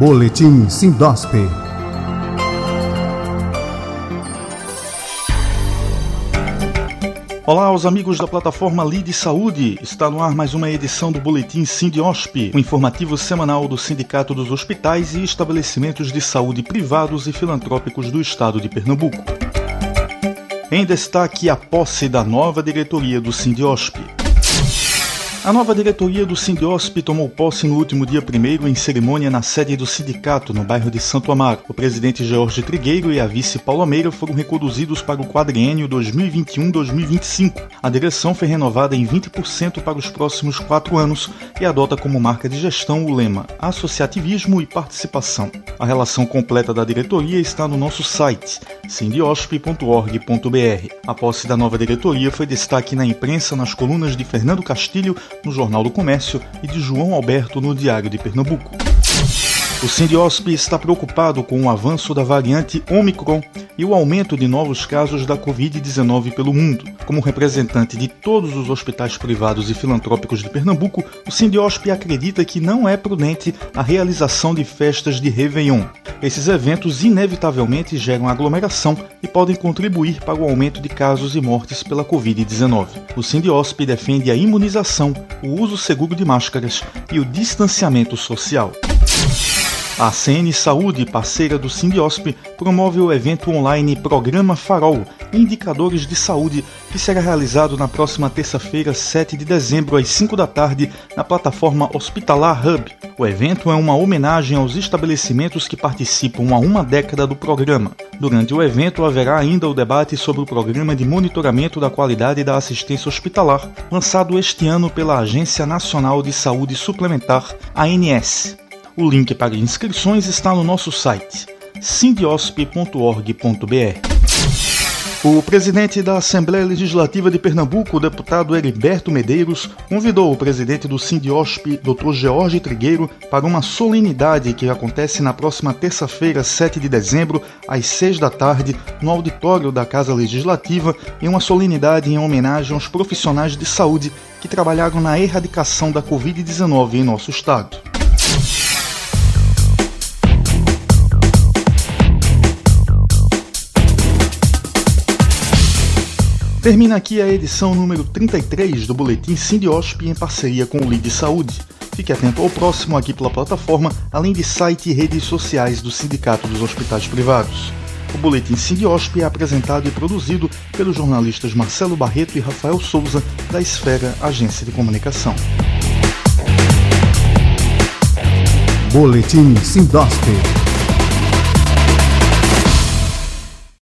Boletim Sindosp. Olá aos amigos da plataforma Lide Saúde. Está no ar mais uma edição do Boletim Sindiosp, o informativo semanal do Sindicato dos Hospitais e Estabelecimentos de Saúde Privados e Filantrópicos do Estado de Pernambuco. Em destaque, a posse da nova diretoria do Sindiosp. A nova diretoria do Sindiosp tomou posse no último dia 1 em cerimônia na sede do sindicato, no bairro de Santo Amaro. O presidente Jorge Trigueiro e a vice Paula Meira foram reconduzidos para o quadriênio 2021-2025. A direção foi renovada em 20% para os próximos quatro anos e adota como marca de gestão o lema Associativismo e Participação. A relação completa da diretoria está no nosso site sindiosp.org.br. A posse da nova diretoria foi destaque na imprensa nas colunas de Fernando Castilho no Jornal do Comércio e de João Alberto no Diário de Pernambuco. O Sindiosp está preocupado com o avanço da variante Omicron e o aumento de novos casos da Covid-19 pelo mundo. Como representante de todos os hospitais privados e filantrópicos de Pernambuco, o Sindiosp acredita que não é prudente a realização de festas de Réveillon. Esses eventos inevitavelmente geram aglomeração e podem contribuir para o aumento de casos e mortes pela Covid-19. O Sindiosp defende a imunização, o uso seguro de máscaras e o distanciamento social. A CN Saúde, parceira do Sindiosp, promove o evento online Programa Farol Indicadores de Saúde, que será realizado na próxima terça-feira, 7 de dezembro, às 5 da tarde, na plataforma Hospitalar Hub. O evento é uma homenagem aos estabelecimentos que participam há uma década do programa. Durante o evento haverá ainda o debate sobre o programa de monitoramento da qualidade da assistência hospitalar, lançado este ano pela Agência Nacional de Saúde Suplementar, ANS. O link para inscrições está no nosso site sindiosp.org.br. O presidente da Assembleia Legislativa de Pernambuco, o deputado Heriberto Medeiros, convidou o presidente do Sindiosp, Dr. George Trigueiro, para uma solenidade que acontece na próxima terça-feira, 7 de dezembro, às 6 da tarde, no auditório da Casa Legislativa, em uma solenidade em homenagem aos profissionais de saúde que trabalharam na erradicação da Covid-19 em nosso estado. Termina aqui a edição número 33 do Boletim Sindiosp em parceria com o Lide Saúde. Fique atento ao próximo aqui pela plataforma, além de site e redes sociais do Sindicato dos Hospitais Privados. O Boletim Sindiosp é apresentado e produzido pelos jornalistas Marcelo Barreto e Rafael Souza, da Esfera Agência de Comunicação. Boletim Sindosp.